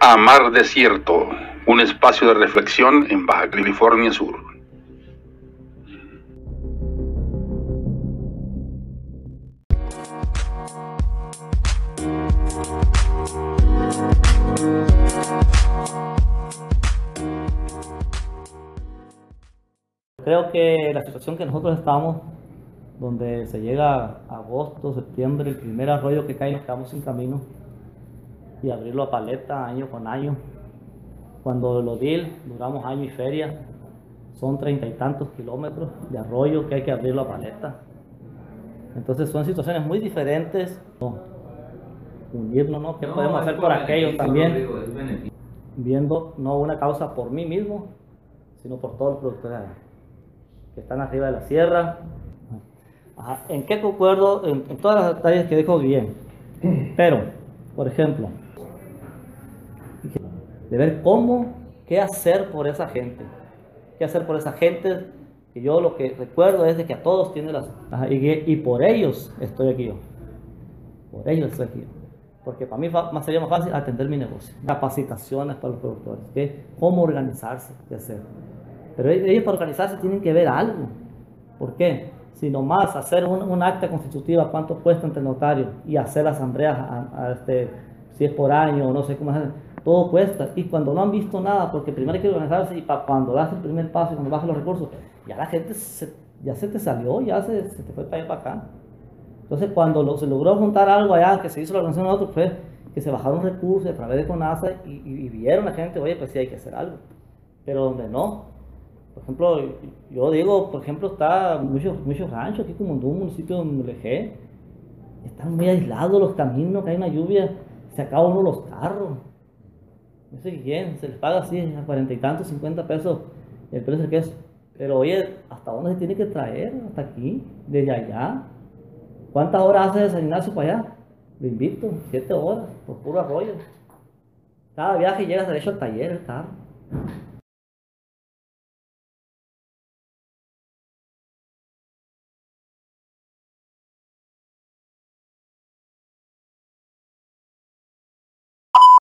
a Mar Desierto, un espacio de reflexión en Baja California Sur. Creo que la situación que nosotros estamos, donde se llega agosto, septiembre, el primer arroyo que cae, nos quedamos sin camino y abrirlo a paleta año con año. Cuando lo DIL duramos año y feria, son treinta y tantos kilómetros de arroyo que hay que abrirlo a paleta. Entonces son situaciones muy diferentes. unirnos, ¿no? ¿Qué podemos hacer por aquellos también? Viendo no una causa por mí mismo, sino por todos los productores que están arriba de la sierra. ¿En qué concuerdo? En, en todas las detalles que dijo bien. Pero, por ejemplo, de ver cómo, qué hacer por esa gente, qué hacer por esa gente, que yo lo que recuerdo es de que a todos tiene las... Y, por ellos estoy aquí yo, por ellos estoy aquí yo. Porque para mí sería más fácil atender mi negocio. Capacitaciones para los productores, ¿qué? cómo organizarse, qué hacer. Pero ellos para organizarse tienen que ver algo. ¿Por qué? Si nomás hacer un, acta constitutiva, cuánto cuesta entre notarios y hacer la asamblea, a, este, si es por año o no sé cómo hacer todo cuesta. Y cuando no han visto nada, porque primero hay que organizarse y para cuando das el primer paso y cuando bajas los recursos, ya la gente ya se te salió, ya se, te fue para allá para acá. Entonces, cuando se logró juntar algo allá, que se hizo la organización de otros, fue que se bajaron recursos a través de CONASA y, y, vieron a la gente, oye, pues sí hay que hacer algo. Pero donde no, por ejemplo, yo digo, por ejemplo, está muchos, muchos ranchos aquí como en un municipio donde me están muy aislados los caminos, que hay una lluvia, se acaban uno los carros. No sé quién, se les paga así a cuarenta y tantos, cincuenta pesos el precio que es. Pero oye, ¿hasta dónde se tiene que traer? ¿Hasta aquí? ¿Desde allá? ¿Cuántas horas hace de Ignacio para allá? Lo invito, siete horas, por puro arroyo. Cada viaje llegas derecho al taller el carro.